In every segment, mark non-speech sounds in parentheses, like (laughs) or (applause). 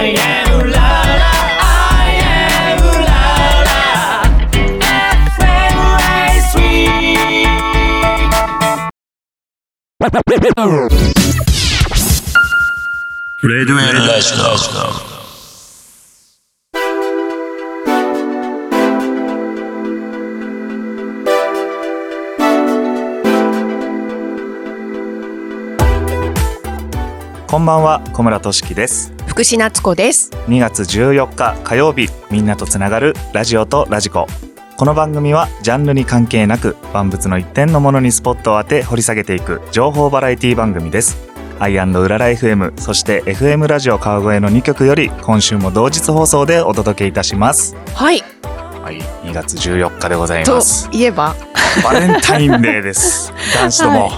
I am ooh. I am ooh la la. Sweet. Red Red Red こんばんは小村俊樹です。福士夏子です。2月14日火曜日みんなとつながるラジオとラジコ。この番組はジャンルに関係なく万物の一点のものにスポットを当て掘り下げていく情報バラエティ番組です。アイウララ FM そして FM ラジオ川越の2曲より今週も同日放送でお届けいたします。はい。はい2月14日でございとます。いえば、バレンタインデーです。男子とも、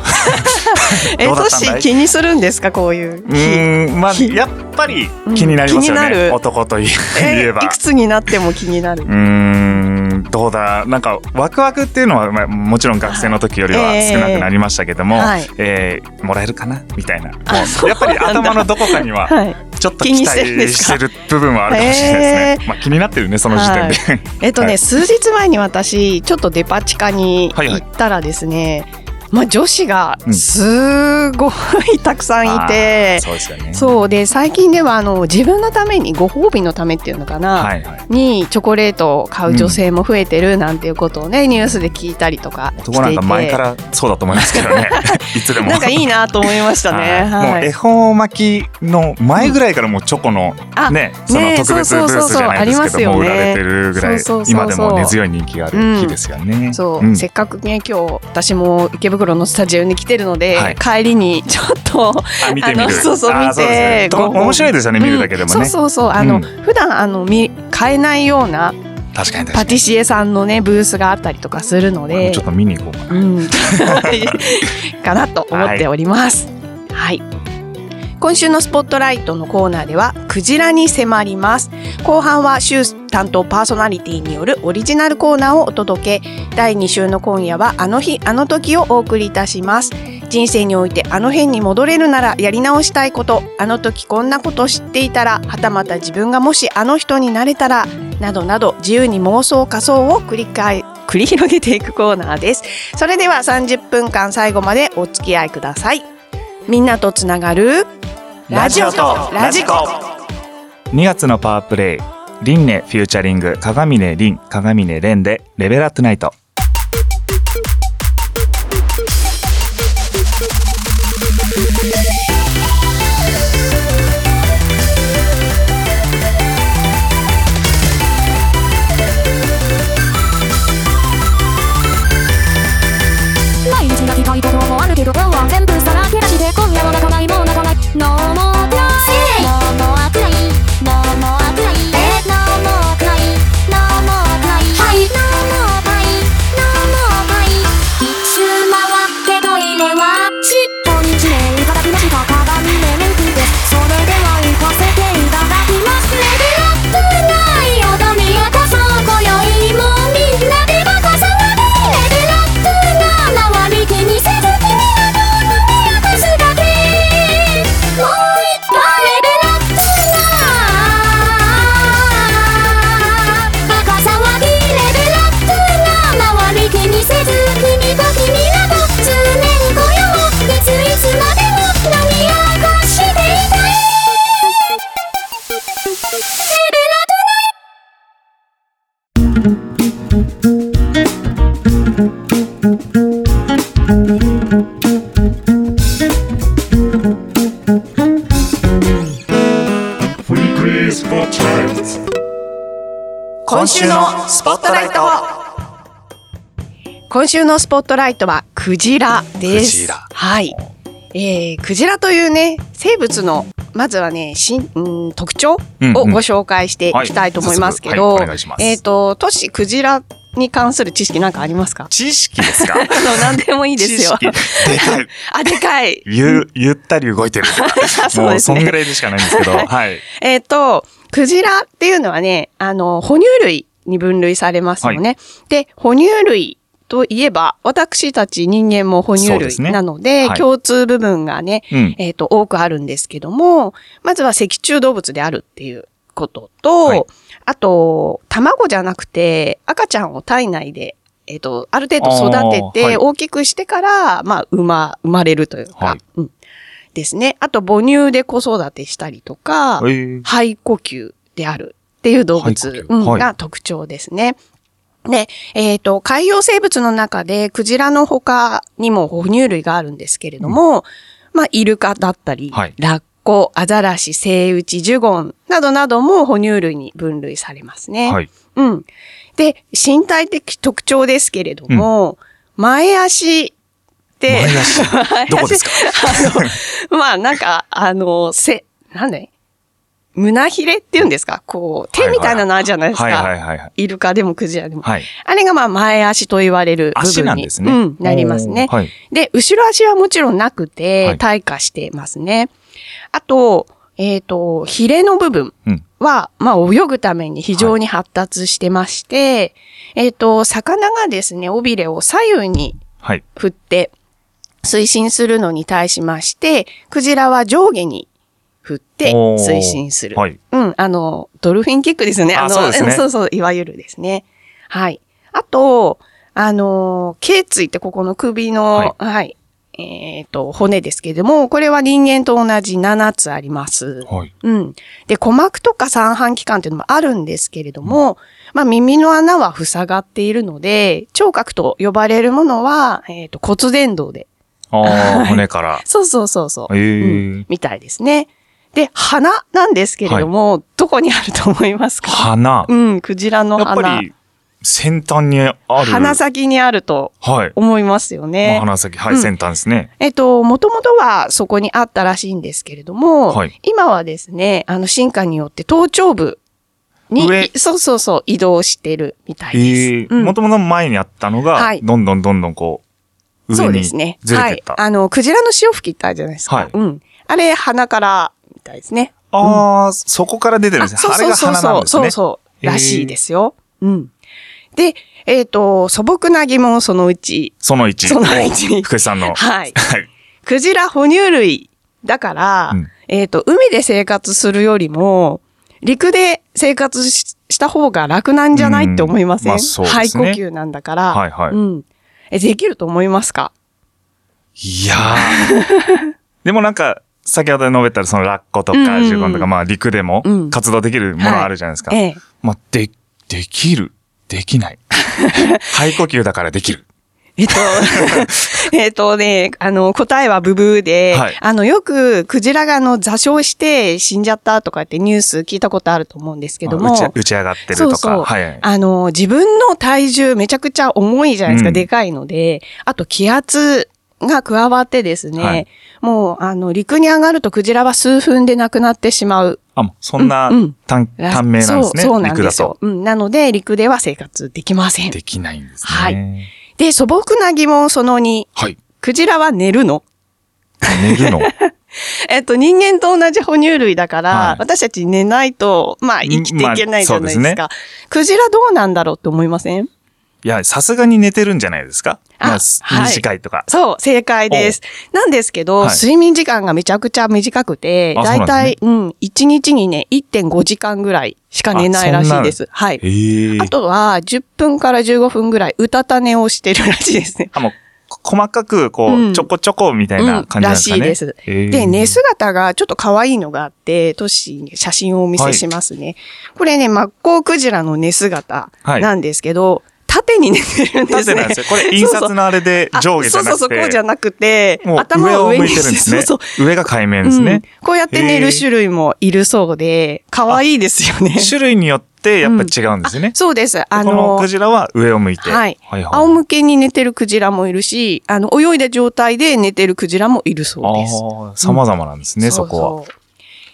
え、どうだったんだい？トシ気にするんですか？こういう。うんまあひやっぱり気になりますよね、うん男といええばいくつになっても気になる。う。ーんどうだ？なんかワクワクっていうのは、まあ、もちろん学生の時よりは少なくなりましたけども、はい。えーもらえるかな？みたいな。もうう。やっぱり頭のどこかにははい。ちょっと期待してる部分はあるかもしれないですね、まあ、気になってるねその時点で、えっとね、はい。数日前に私ちょっとデパ地下に行ったらですね、まあ女子がすごいたくさんいて、そうですよね。そうで最近ではあの自分のためにご褒美のためっていうのかな、はいはい。にチョコレートを買う女性も増えてるなんていうことをね、ニュースで聞いたりとかしていて。男なんか前からそうだと思いますけどね。(laughs) いつでも。なんかいいなと思いましたね。はい。もう絵本巻きの前ぐらいからもうチョコのあね、そのね特別ブースじゃないですけどもう売られてるぐらいそうそうそうそう。今でも根強い人気がある日ですよね。そう、ん。せっかくね今日私も池袋のスタジオに来てるので、はい帰りにちょっとあ見てみる。そうそうあ見てそうですね面白いですよね見るだけでもね。うんそうそうそうあの、うん普段あの見買えないような確かに確かに。パティシエさんのねブースがあったりとかするのでちょっと見に行こうかな。うん、(laughs) (laughs) (laughs) かなと思っております。はい。今週のスポットライトのコーナーではクジラに迫ります。後半は週担当パーソナリティによるオリジナルコーナーをお届け。第2週の今夜はあの日あの時をお送りいたします。人生においてあの辺に戻れるならやり直したいこと。あの時こんなこと知っていたらはたまた自分がもしあの人になれたらなどなど自由に妄想仮想を繰り返繰り広げていくコーナーです。それでは30分間最後までお付き合いください。みんなとつながるラジオとラジコ2月のパワープレイリンネフューチャリング鏡音凛鏡音蓮でレベルアップナイト。週のスポットライト。今週のスポットライトはクジラです。はい、えー、クジラというね生物のまずはねしんうん特徴をご紹介していきたいと思いますけど、えっ、とトシクジラに関する知識なんかありますか？知識ですか？(laughs) あの何でもいいですよ。でかい。(laughs) あでかい。ゆゆったり動いてる。と (laughs) かそうですね。そんぐらいでしかないんですけど、はい。えっ、と、クジラっていうのはね、あの、哺乳類に分類されますよね。で、哺乳類っといえば、私たち人間も哺乳類そうですねなので、はい共通部分がね、うん。えっ、と、多くあるんですけども、まずは脊柱動物であるっていうことと、はいあと、卵じゃなくて、赤ちゃんを体内で、えっ、と、ある程度育てて、大きくしてから、まあ、生ま、生まれるというか、はいうん。ですね。あと、母乳で子育てしたりとか、えー肺呼吸であるっていう動物、が特徴ですね。で、えっ、と、海洋生物の中で、クジラの他にも哺乳類があるんですけれども、まあ、イルカだったり、はい。ラッコ、アザラシ、セイウチ、ジュゴンなどなども哺乳類に分類されますね。はい。うん。で、身体的特徴ですけれども、前足って、前足？(laughs) 前足？どこですか？あの、まあなんか、あの、せ、なんだい？胸ひれって言うんですか？こう、手みたいなのあるじゃないですか。はいはいはいはい。イルカでもクジラでも。はい。あれがまあ前足と言われる部分に足なんですね。うん、なりますね。はい。で、後ろ足はもちろんなくはてい、退化してますね。あと、えっ、と、ヒレの部分うん。は、まあ、泳ぐために非常に発達してまして、えっ、と、魚がですね、尾びれを左右にはい。振って推進するのに対しまして、クジラは上下に振って推進する。はい。うん、あの、ドルフィンキックですよね。あの、そうですね (laughs) そうそう、いわゆるですね。はい。あと、あの、頸椎ってここの首の、はい。えっ、と、骨ですけれども、これは人間と同じ7つあります。はい。うん。で、鼓膜とか三半規管っていうのもあるんですけれども、まあ耳の穴は塞がっているので、聴覚と呼ばれるものは、えっ、と、骨伝導で。ああ、骨から。そうそうそうそう。ええうんみたいですね。で、鼻なんですけれども、どこにあると思いますか？鼻。うん、クジラのやっぱ鼻。り、先端にある。鼻先にあるとはい。思いますよまあね。鼻先、はい、うん先端ですね。えっと、もともとはそこにあったらしいんですけれども、はい今はですね、あの進化によって頭頂部に上、そうそうそう、移動してるみたいです。もともと前にあったのが、はいどんどんどんどんこう、そ上にうですね。ずれはいてった。。あの、クジラの潮吹きってあるじゃないですか。はいうん。あれ、鼻から、みたいですね。ああ、そこから出てるんですね。あれがそうそうそう。鼻なんですね。そうそう。らしいですよ。うん。で、えっ、と、素朴な疑問そのうち。その1。その1福井さんの。はい。はい。クジラ哺乳類だから、うんえっ、と、海で生活するよりも、陸で生活しした方が楽なんじゃないって思いません、うんまあそうですね肺呼吸なんだから。はいはいうん。え、できると思いますか？いやー (laughs) でもなんか、先ほど述べたそのラッコとかジュゴンとか、まあ陸でもうん活動できるものあるじゃないですか。ええ。まあ、で、できる？できない。(laughs) 肺呼吸だからできる。えっと、(laughs) えっとね、あの、答えはブブーで、はいあの、よく、クジラがあの、座礁して死んじゃったとかってニュース聞いたことあると思うんですけども。打ち打ち上がってるとか。そうそう。はい。あの、自分の体重めちゃくちゃ重いじゃないですか、うんでかいので、あと気圧が加わってですね、はいもう、あの、陸に上がるとクジラは数分で亡くなってしまう。あ、もうそんなうんうん短、短命なんですね。そう、そうなんですよと。。うん、なので、陸では生活できません。できないんですね。はいで、素朴な疑問その2。はい。クジラは寝るの？寝るの？(laughs) えっと、人間と同じ哺乳類だから、はい私たち寝ないと、まあ、生きていけないじゃないですか。まあすねクジラどうなんだろうって思いません？いや、さすがに寝てるんじゃないですか？あまあはい短いとか。そう、正解です。なんですけど、はい睡眠時間がめちゃくちゃ短くて、あだいたい、そううん、1日にね、1.5時間ぐらいしか寝ないらしいです。はい。ええあとは、10分から15分ぐらい、うたた寝をしてるらしいですね。あ、もう、細かく、こう、うんちょこちょこみたいな感じなんですかね？らしいです。で、寝姿がちょっと可愛いのがあって、トッシーに写真をお見せしますね。これね、マッコウクジラの寝姿なんですけど、縦に寝てるんですね。縦なんですよ。これ、印刷のあれであ上下じゃなくて。そうそうそう、こうじゃなくて、頭を上に向いてるんですね。そうそう上が海面ですね。うんこうやって寝る種類もいるそうで、可愛いですよね。種類によってやっぱ違うんですね。そうです。あこののク、ジラは上を向いて。はい。はいはい。仰向けに寝てるクジラもいるし、あの、泳いだ状態で寝てるクジラもいるそうです。ああ、様々なんですね、そこは。うそう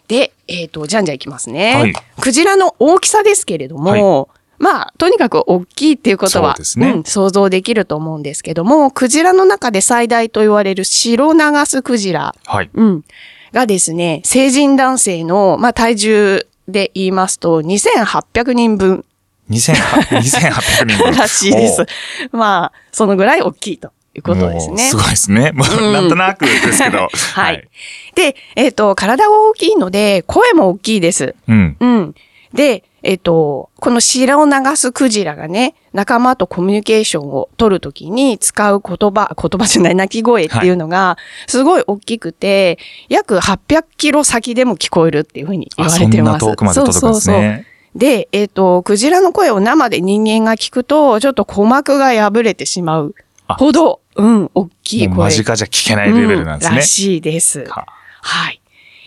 で、えっ、と、じゃんじゃんいきますね。はいクジラの大きさですけれども、まあ、とにかく大きいっていうことは、そうん想像できると思うんですけども、クジラの中で最大と言われる白長スクジラ、はい。うん、がですね、成人男性の、まあ、体重で言いますと、2800人分2800 2800 (laughs) 人分。らしいです。まあ、そのぐらい大きいということですねす。ごいですね。(laughs) もううんなんとなくですけど。(laughs) はい。で、えっ、と、体が大きいので、声も大きいです。うん。うん。で、えっ、と、この白を流すクジラがね、仲間とコミュニケーションを取るときに使う言葉、言葉じゃない、鳴き声っていうのが、すごい大きくて、約800キロ先でも聞こえるっていうふうに言あ、わそんれてます。な遠くまで届くんですそうそうそうね。で、えっ、と、クジラの声を生で人間が聞くと、ちょっと鼓膜が破れてしまうあほど、うん、大きい声。間近じゃ聞けないレベルなんですねうんら。しいです。ははい。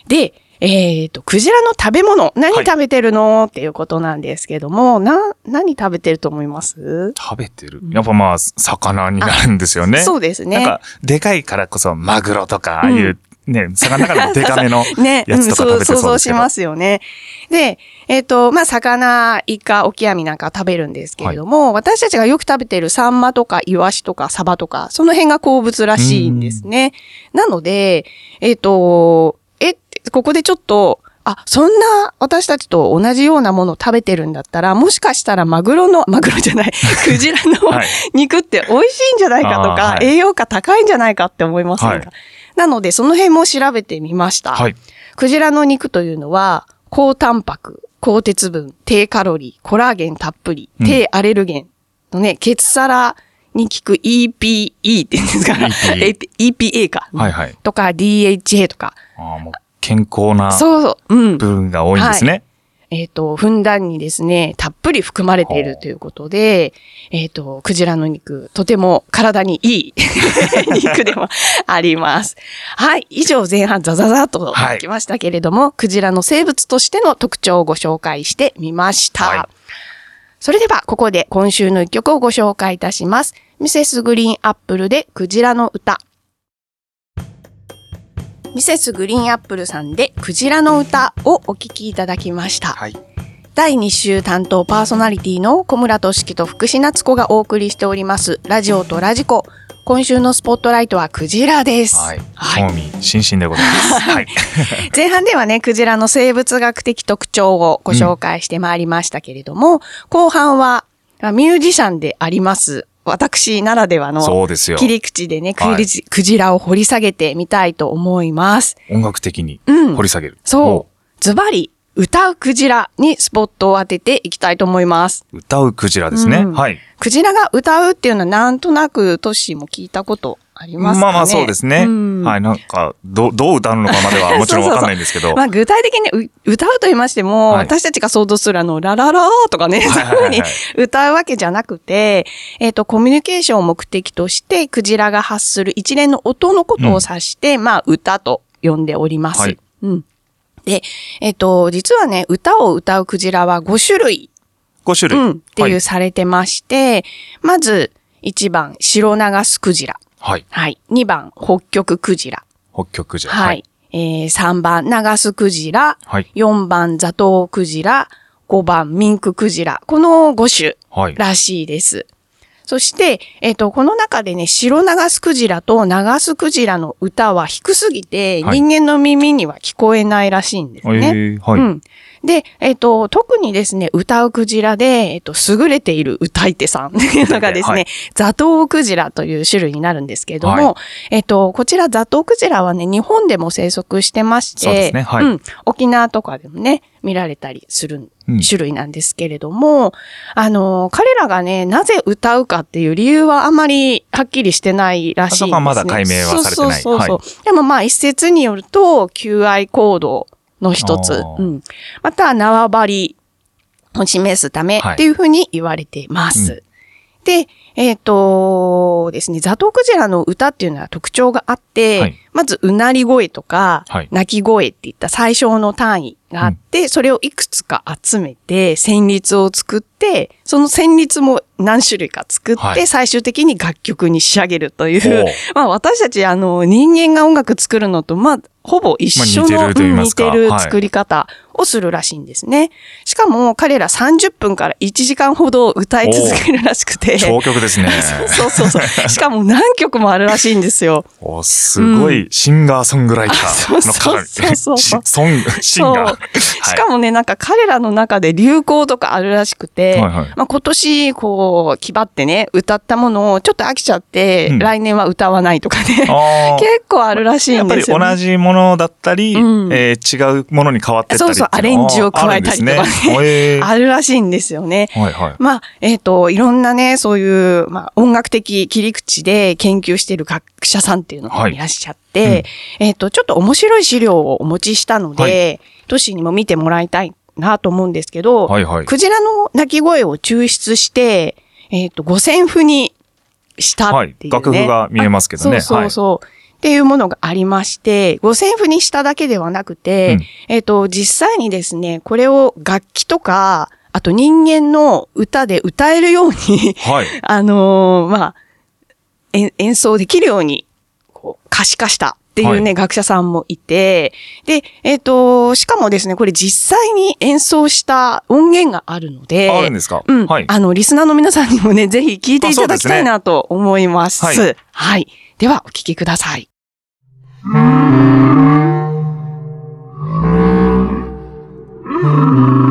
で、えっ、と、クジラの食べ物、何食べてるの、っていうことなんですけども、な、何食べてると思います？食べてる？やっぱまあ、魚になるんですよね。そうですね。なんか、でかいからこそ、マグロとか、ああいう、ね、魚の中でも (laughs) でかめの (laughs) ね、やつとか食べて想像しそうですけど。ますよね。で、えっ、と、まあ、魚、イカ、オキアミなんか食べるんですけれども、私たちがよく食べてるサンマとかイワシとかサバとか、その辺が好物らしいんですね。なので、えっ、と、え、ここでちょっと、あ、そんな私たちと同じようなものを食べてるんだったら、もしかしたらマグロの、マグロじゃない、(laughs) クジラのはい肉って美味しいんじゃないかとか、はい栄養価高いんじゃないかって思いませんか、はいなので、その辺も調べてみました。はい。クジラの肉というのは、高タンパク、高鉄分、低カロリー、コラーゲンたっぷり、うん低アレルゲンのね、血サラに効く EPE って言うんですか？(laughs) EPA EPA か。はいはい。とか DHA とか。ああ、もう、健康な。部分が多いんですね。えっ、と、ふんだんにですね、たっぷり含まれているということで、えっ、と、クジラの肉、とても体にいい (laughs) 肉でもあります。はい。以上、前半ザザザっとはいきましたけれども、クジラの生物としての特徴をご紹介してみました。はいそれでは、ここで今週の一曲をご紹介いたします。ミセスグリーンアップルでクジラの歌。ミセスグリーンアップルさんでクジラの歌をお聴きいただきました。はい。第2週担当パーソナリティの小村俊樹と福士夏子がお送りしております。ラジオとラジコ。今週のスポットライトはクジラです。はい。はい興味津々でございます。(laughs) はい。前半ではね、クジラの生物学的特徴をご紹介してまいりましたけれども、後半はあミュージシャンであります。私ならではの。切り口でね、はいクジラを掘り下げてみたいと思います。音楽的にうん掘り下げる。そう。ズバリ、歌うクジラにスポットを当てていきたいと思います。お。歌うクジラですね。うんはい。クジラが歌うっていうのはなんとなくトッシーも聞いたことありますかねまあまあそうですね。うんはい。なんか、どう、どう歌うのかまではもちろんわかんないんですけど。(laughs) まあ具体的にう歌うと言いましても、はい私たちが想像するあの、ラララーとかね、そういうふうに歌うわけじゃなくて、えっ、と、コミュニケーションを目的として、クジラが発する一連の音のことを指して、まあ歌と呼んでおります。はいうん。で、えっ、と、実はね、歌を歌うクジラは5種類5種類。うん、っていうはい。されてまして、まず、1番、白長スクジラ。はい。はい。2番、北極クジラ。北極クジラ。はい。。えー、3番、長スクジラ。はい。4番、ザトウクジラ。5番、ミンククジラ。この5種はい。らしいです。そして、えっ、と、この中でね、白長スクジラと長スクジラの歌は低すぎて、はい人間の耳には聞こえないらしいんですね。えーはい。うん。で、えっ、と、特にですね、歌うクジラで、えっ、と、優れている歌い手さんっ (laughs) ていうのがですね、はい。ザトウクジラという種類になるんですけれども、はい。えっ、と、こちらザトウクジラはね、日本でも生息してまして、そうですねはい。うん、沖縄とかでもね、見られたりするうん。種類なんですけれども、あの、彼らがね、なぜ歌うかっていう理由はあまりはっきりしてないらしいんですね。あそこはまだ解明はされてないそうそうそうそうはでもまあ一説によると、求愛行動の一つうん。また、縄張りを示すためはいっていうふうに言われています。で、えっ、とですね、ザトウクジラの歌っていうのは特徴があって、はい。まず、うなり声とか、はい。鳴き声っていった最小の単位があって、それをいくつか集めて、旋律を作って、その旋律も何種類か作って、はい。最終的に楽曲に仕上げるという。(laughs) まあ私たち、あの、人間が音楽作るのと、まあ、ほぼ一緒の、まあ似て似てるはい。作り方をするらしいんですね。しかも彼ら30分から1時間ほど歌い続けるらしくて。(laughs) 長曲ですね。(laughs) そうそうそう。しかも何曲もあるらしいんですよ。おすごいシンガーソングライターのそうそうそうそうしソング、シンガー。しかもね、なんか彼らの中で流行とかあるらしくて、はいはいまあ、今年、こう、気張ってね、歌ったものをちょっと飽きちゃって、うん来年は歌わないとかね。(laughs) 結構あるらしいやっぱりんですよ、ね。同じものだったり、うんえー違うものに変わってったりっていそうアレンジを加えたりとかねあね (laughs) あるらしいんですよね。はいはい。まあ、えっ、と、いろんなね、そういう、まあ、音楽的切り口で研究している学者さんっていうのがいらっしゃって、えっ、と、ちょっと面白い資料をお持ちしたので、は都市にも見てもらいたいなと思うんですけど、はいはい。クジラの鳴き声を抽出して、えっ、と、五線譜にしたはいっていう、ね。楽譜が見えますけどねあそうそうそう。っていうものがありまして、五線譜にしただけではなくて、うんえっ、と、実際にですね、これを楽器とか、あと人間の歌で歌えるように、はい。(laughs) あのーまあ、演演奏できるように、こう、可視化したっていうね、は学者さんもいて、で、えっ、と、しかもですね、これ実際に演奏した音源があるので、あるんですか？うん。はい。あの、リスナーの皆さんにもね、(laughs) ぜひ聞いていただきたいあなと思います。すねはい。では、お聞きください。おー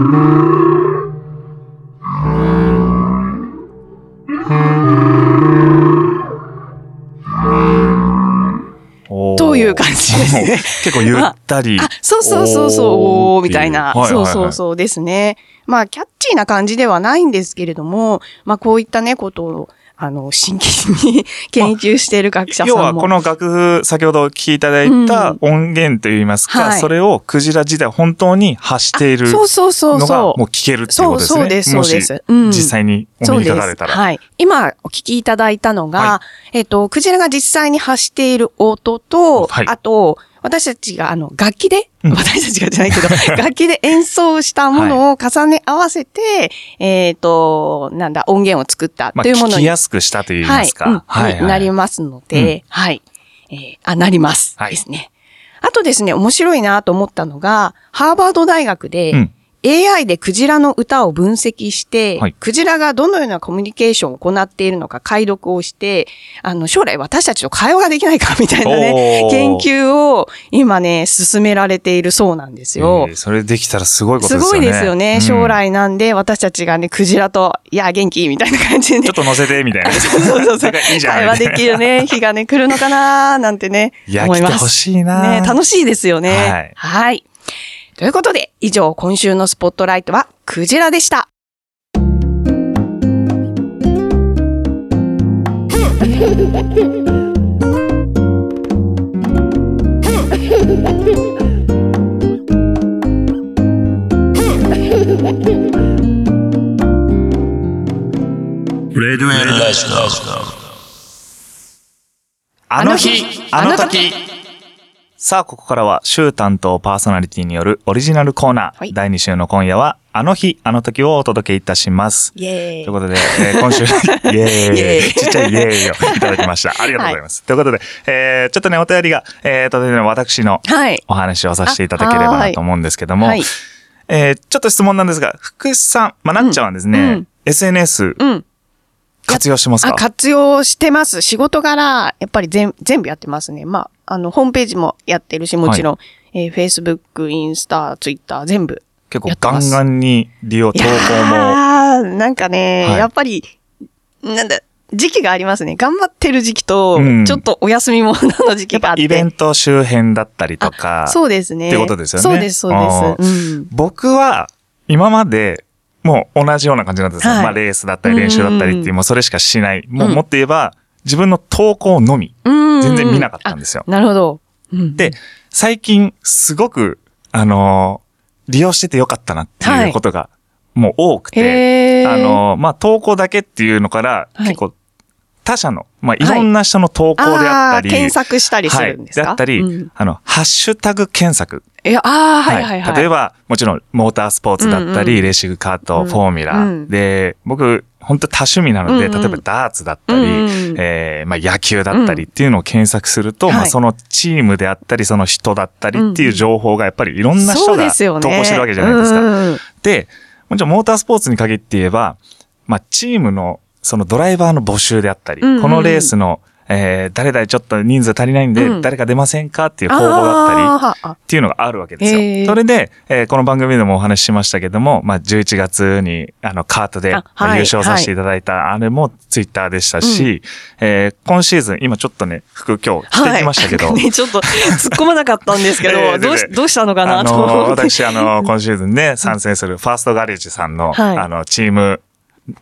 感じですね (laughs) 結構ゆったり。あ、そうそうそうそう、おーみたいな。はいはいはいそうそうそうですね。まあ、キャッチーな感じではないんですけれども、まあ、こういったね、ことを、あの、真剣に研究している学者さんも。要はこの楽譜、先ほどお聞きいただいた音源といいますか、はいそれをクジラ自体本当に発しているそうそうそうのが。もう聞けるっていうことですね。そうそうですそうですうん実際にお目にかかれたら。はい。今お聞きいただいたのが、はえっと、クジラが実際に発している音と、はいあと、私たちがあの、楽器で、うん私たちがじゃないけど、(laughs) 楽器で演奏したものを重ね合わせて、えっと、なんだ、音源を作ったまあ、というものに、聞きやすくしたと言いますか。はい、なりますので、はい。えーあ、なります。はいですね。あとですね、面白いなと思ったのが、ハーバード大学で、うん AI でクジラの歌を分析して、はいクジラがどのようなコミュニケーションを行っているのか解読をして、あの、将来私たちと会話ができないかみたいなね、研究を今ね、進められているそうなんですよ。えーそれできたらすごいことすですよね。ごいですよね。うん将来なんで、私たちがね、クジラと、いや、元気みたいな感じでねちょっ。と乗せて、みたいな。(laughs) そうそうそう。それがいい。会話できるね、(laughs) 日がね、来るのかななんてね、いや、思います。来てほしいなね、楽しいですよね。はいはい。ということで、以上、今週のスポットライトは、クジラでした。レデュエルラジあの日、あの時。さあ、ここからは週担当パーソナリティによるオリジナルコーナー。はい第2週の今夜は、あの日、あの時をお届けいたします。イェーイという。ことで、えー今週、(laughs) イエーイちっちゃいイエーイをいただきました。(laughs) ありがとうございます。ということで、えーちょっとね、お便りが、えーと、私のはい。お話をさせていただければなと思うんですけども、はい。えーちょっと質問なんですが、福士さん、まあ、なっちゃんはですね、うんうん SNS うん。活用してますか？あ、活用してます。仕事柄、やっぱり全全部やってますね。まあ、あの、ホームページもやってるし、もちろん、えー Facebook、インスタ、Twitter、全部。結構ガンガンに利用、投稿も。あーなんかね、はいやっぱり、なんだ、時期がありますね。頑張ってる時期と、うんちょっとお休みものの時期があって。イベント周辺だったりとか。そうですね。ってことですよねそうです、そうあです。うん。僕は、今まで、もう同じような感じなんですよ。はいまあレースだったり練習だったりっていう、うんもうそれしかしない。もううんもっと言えば、自分の投稿のみ、うん。全然見なかったんですよ。なるほど。うん。で、最近、すごく、あのー利用しててよかったなっていうことが、もう多くて、へー。あのーまあ、投稿だけっていうのから、はい。結構、他社の、まあ、い。ろんな人の投稿であったり、あー検索したりするんですか、はい、であったり、うん。あの、ハッシュタグ検索。いや、ああ、はいはいはい。例えば、もちろん、モータースポーツだったり、うんうん。レーシングカート、うん。フォーミュラ、うん。で、僕、本当多趣味なので、うんうん。例えばダーツだったり、うんうんうん。えーまあ、野球だったりっていうのを検索すると、まあ、うんはい。そのチームであったり、その人だったりっていう情報がやっぱりいろんな人が。投稿してるわけじゃないですか。うんで、もちろんモータースポーツに限って言えば、まあ、チームのそのドライバーの募集であったり、うんうん。このレースの、えー誰々ちょっと人数足りないんで、うん。誰か出ませんかっていう応募だったり、っていうのがあるわけですよ。へー。それで、えーこの番組でもお話ししましたけども、まあ、11月に、あの、カートで、優勝させていただいた、あれもツイッターでしたし、えー今シーズン、今ちょっとね、服今日着てきましたけど、はい、ね、ちょっと突っ込まなかったんですけど、(laughs) ええどうしどうしたのかあなとの、思って。私、あの、今シーズンね、参戦するファーストガレージさんの、はい。あの、チーム、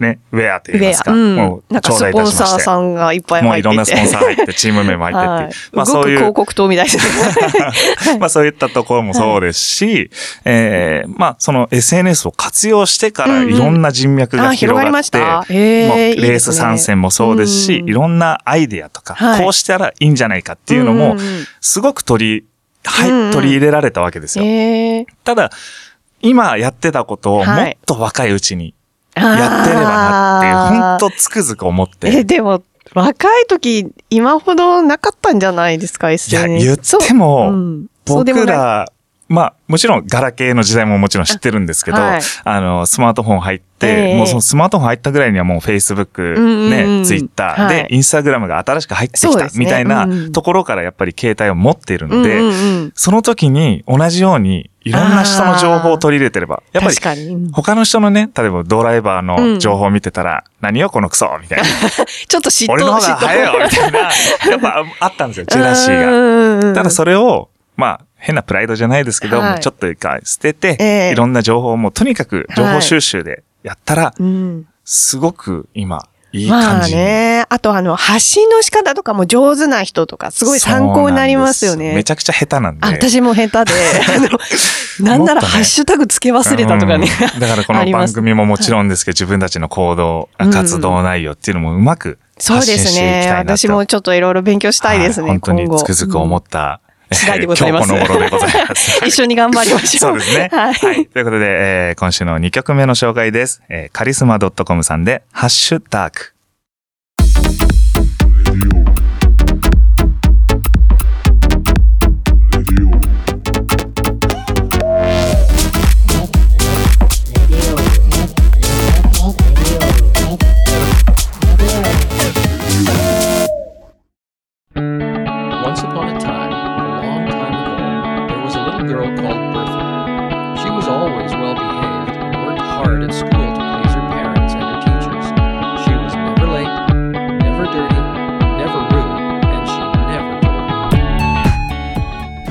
ね、ウェアと言いますか、うん。もう、なんかスポン。サーさんがいっぱいもうい入っていて。ろんなスポンサー入って、チーム名も入ってっていう。はい、まあそういう。広、告塔みたいですね。(laughs) まあそういったところもそうですし、えーまあその SNS を活用してからうんうん。いろんな人脈があ広がりまし広がって、ういいですね。レース参戦もそうですし、うん。いろんなアイデアとか、はい。こうしたらいいんじゃないかっていうのもんん、ん。すごく取り、はい、うんうん。取り入れられたわけですよ。えー。ただ、今やってたことをもはい。っと若いうちにやってればなって本当つくづく思っえ、て。でも、若い時、今ほどなかったんじゃないですか、いや、SNS。言っても、うん僕ら、まあ、もちろん、ガラケーの時代ももちろん知ってるんですけど、はい。あの、スマートフォン入って、ええ。もうそのスマートフォン入ったぐらいにはもう Facebook、うんうんうん。ね、Twitter はい。で、インスタグラムが新しく入ってきたみたいなうんうんところからやっぱり携帯を持っているので、うんうんうん。その時に同じようにいろんな人の情報を取り入れてれば、やっぱり他の人のね、例えばドライバーの情報を見てたら、何よこのクソみたいな。(laughs) ちょっと嫉妬俺の方が早いよみたいな、やっぱあったんですよ、ジェラシーが。がただそれを、まあ、変なプライドじゃないですけど、はいもうちょっと一回捨てて、ええいろんな情報をもうとにかく情報収集でやったら、うん。すごく今、いいまあ感じに。ね。あとあの、発信の仕方とかも上手な人とか、すごい参考になりますよねめち。ゃくちゃ下手なんで。あ、私も下手で、(laughs) あの、なんならハッシュタグつけ忘れたとかね。うんだからこの番組ももちろんですけど、自分たちの行動、うん活動内容っていうのもうまくそうですね。私もちょっといろいろ勉強したいですね。は本当につくづく思った、次第でございます今日この頃でございます。一緒に頑張りましょう。そうですね。ははいい。ということで、えー今週の2曲目の紹介です。えーカリスマ .com さんで、ハッシュタグ。Once girl called Bertha. She was always well behaved and worked hard at school to please her parents and her teachers. She was never late, never dirty, never rude, and she never told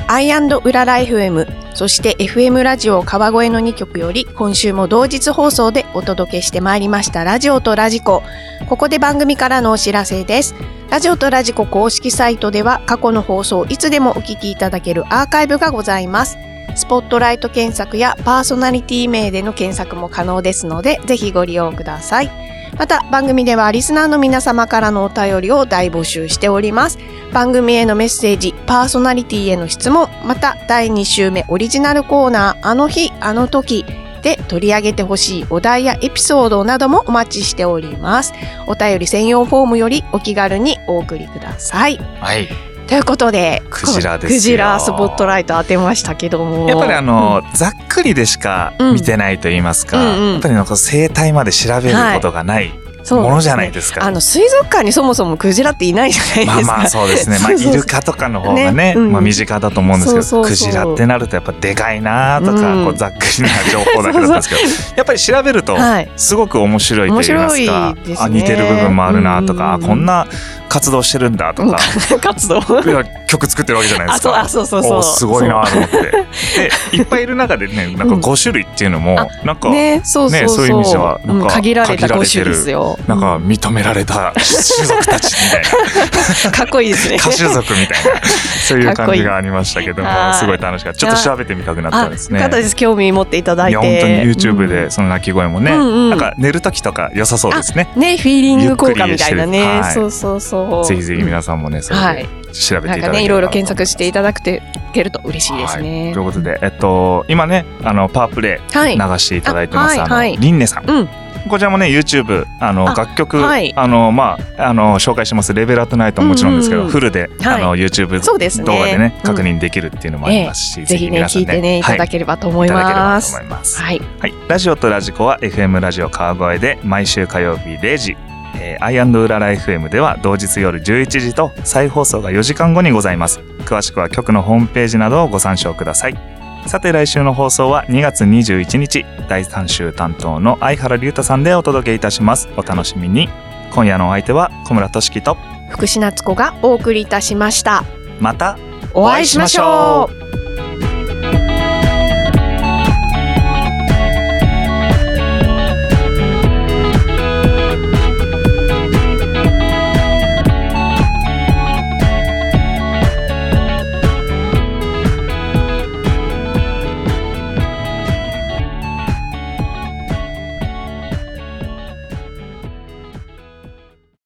アイウララ FM、そして FM ラジオ川越の2曲より今週も同日放送でお届けしてまいりましたラジオとラジコ。ここで番組からのお知らせです。ラジオとラジコ公式サイトでは過去の放送いつでもお聞きいただけるアーカイブがございます。スポットライト検索やパーソナリティ名での検索も可能ですので、ぜひご利用ください。また番組ではリスナーの皆様からのお便りを大募集しております。番組へのメッセージ、パーソナリティへの質問、また第2週目オリジナルコーナー、あの日、あの時で取り上げてほしいお題やエピソードなどもお待ちしております。お便り専用フォームよりお気軽にお送りください。はい。ということで、クジラですよクジラスポットライト当てましたけども。やっぱりあの、ざっくりでしか見てないと言いますか、うんうんやっぱりなんか生態まで調べることがないそうものじゃないですか。あの水族館にそもそもクジラっていないじゃないですか。まあまあそうですね。まあイルカとかの方がね、ね。うん。まあ身近だと思うんですけど、クジラってなるとやっぱでかいなとか、うん。こうざっくりな情報だけだったんですけど、やっぱり調べるとはい。すごく面白いと言います面か、すね。あ似てる部分もあるなとか、うん。あこんな活動してるんだとか、(laughs) 活動？曲作ってるわけじゃないですか。あそうあそうそうすごいなと思って。(laughs) でいっぱいいる中でね、なんか5種類っていうのも、あなんか、ね、そうそうそう。ねそういう意味じゃな限られた5限られてる種ですよ。なんか認められた種族たちみたいな。(laughs) かっこいいですね。歌手族みたいな、そういう感じがありましたけども、はいすごい楽しかった。ちょっと調べてみたくなったですね。興味持っていただいて。本当に YouTube うんでその鳴き声もね、うんうんなんか寝る時とか良さそうですね。ね、フィーリング効果みたいなね。ゆっくりしてるはいそうそうそう。ぜひぜひ皆さんもね、それはいで調べていただければなんかね、いろいろ検索していただくてけると嬉しいですはいねとい。うことで、えっと、今ね、あの、パワープレイはい。流していただいてます。あの、あはいはいリンネさん。うん。こちらもね YouTube あのあ楽曲、はいあのまああの紹介しますレベルアットナイトももちろんですけど、うんうんフルで、はいあの YouTube 動画でねうん確認できるっていうのもありますし、ぜひね皆さん聞いてねいただはいければと。思います。はい。はい、ラジオとラジコは FM ラジオ川越で毎週火曜日0時、えー、アイウララ FM では同日夜11時と再放送が4時間後にございます。詳しくは局のホームページなどをご参照ください。さて来週の放送は2月21日第3週担当の相原龍太さんでお届けいたします。お楽しみに。今夜のお相手は小村俊樹と福士夏子がお送りいたしました。またお会いしましょう。